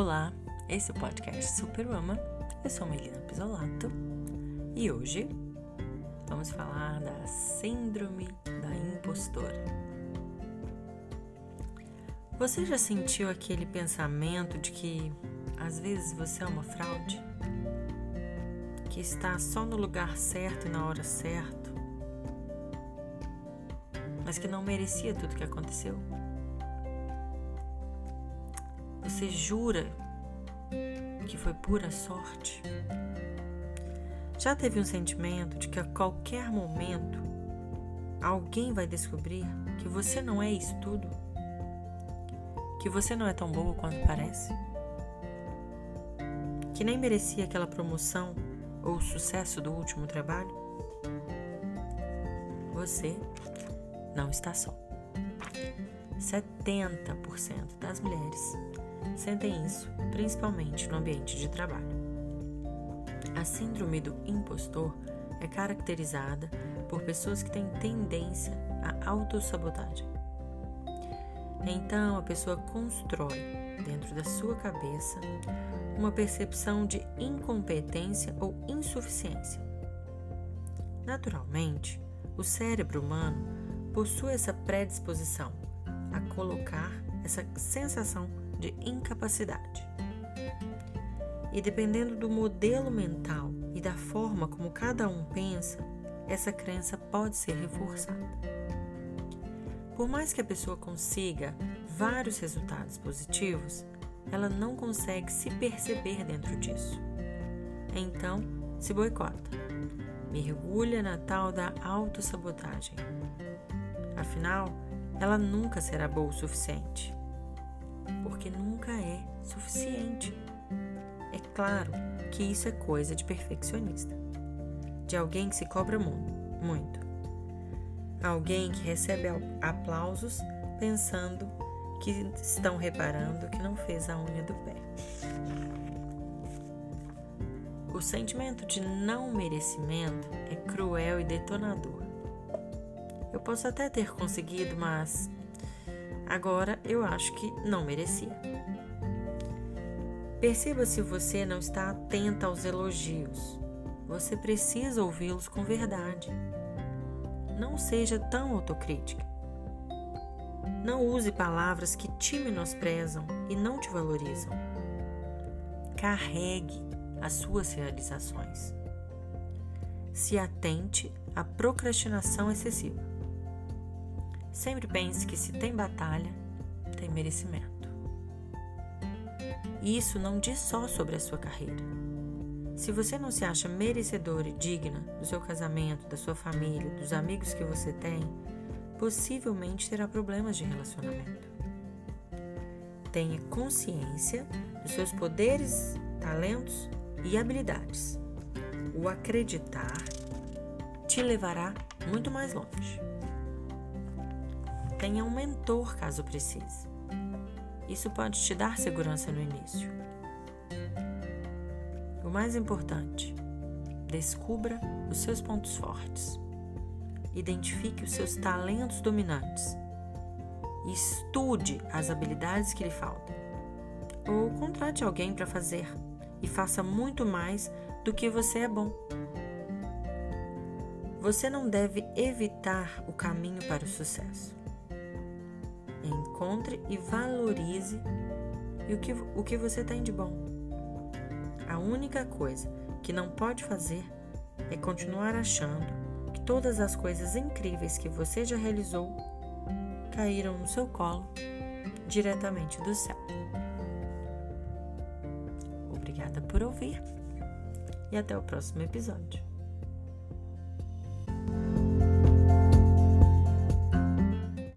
Olá, esse é o podcast Superama. Eu sou Melina Pisolato e hoje vamos falar da Síndrome da Impostora. Você já sentiu aquele pensamento de que às vezes você é uma fraude? Que está só no lugar certo e na hora certa, mas que não merecia tudo que aconteceu? Você jura que foi pura sorte? Já teve um sentimento de que a qualquer momento alguém vai descobrir que você não é isso tudo? Que você não é tão boa quanto parece? Que nem merecia aquela promoção ou o sucesso do último trabalho? Você não está só. 70% das mulheres sentem isso, principalmente no ambiente de trabalho. A síndrome do impostor é caracterizada por pessoas que têm tendência à autossabotagem. Então, a pessoa constrói dentro da sua cabeça uma percepção de incompetência ou insuficiência. Naturalmente, o cérebro humano possui essa predisposição a colocar essa sensação de incapacidade. E dependendo do modelo mental e da forma como cada um pensa, essa crença pode ser reforçada. Por mais que a pessoa consiga vários resultados positivos, ela não consegue se perceber dentro disso. Então, se boicota, mergulha na tal da autossabotagem. Afinal, ela nunca será boa o suficiente porque nunca é suficiente. É claro que isso é coisa de perfeccionista, de alguém que se cobra muito, alguém que recebe aplausos pensando que estão reparando que não fez a unha do pé. O sentimento de não merecimento é cruel e detonador. Eu posso até ter conseguido, mas Agora eu acho que não merecia. Perceba se você não está atenta aos elogios. Você precisa ouvi-los com verdade. Não seja tão autocrítica. Não use palavras que te menosprezam e não te valorizam. Carregue as suas realizações. Se atente à procrastinação excessiva. Sempre pense que se tem batalha, tem merecimento. E isso não diz só sobre a sua carreira. Se você não se acha merecedora e digna do seu casamento, da sua família, dos amigos que você tem, possivelmente terá problemas de relacionamento. Tenha consciência dos seus poderes, talentos e habilidades. O acreditar te levará muito mais longe. Tenha um mentor caso precise. Isso pode te dar segurança no início. O mais importante, descubra os seus pontos fortes. Identifique os seus talentos dominantes. Estude as habilidades que lhe faltam. Ou contrate alguém para fazer e faça muito mais do que você é bom. Você não deve evitar o caminho para o sucesso encontre e valorize o que, o que você tem de bom. A única coisa que não pode fazer é continuar achando que todas as coisas incríveis que você já realizou caíram no seu colo diretamente do céu. Obrigada por ouvir e até o próximo episódio.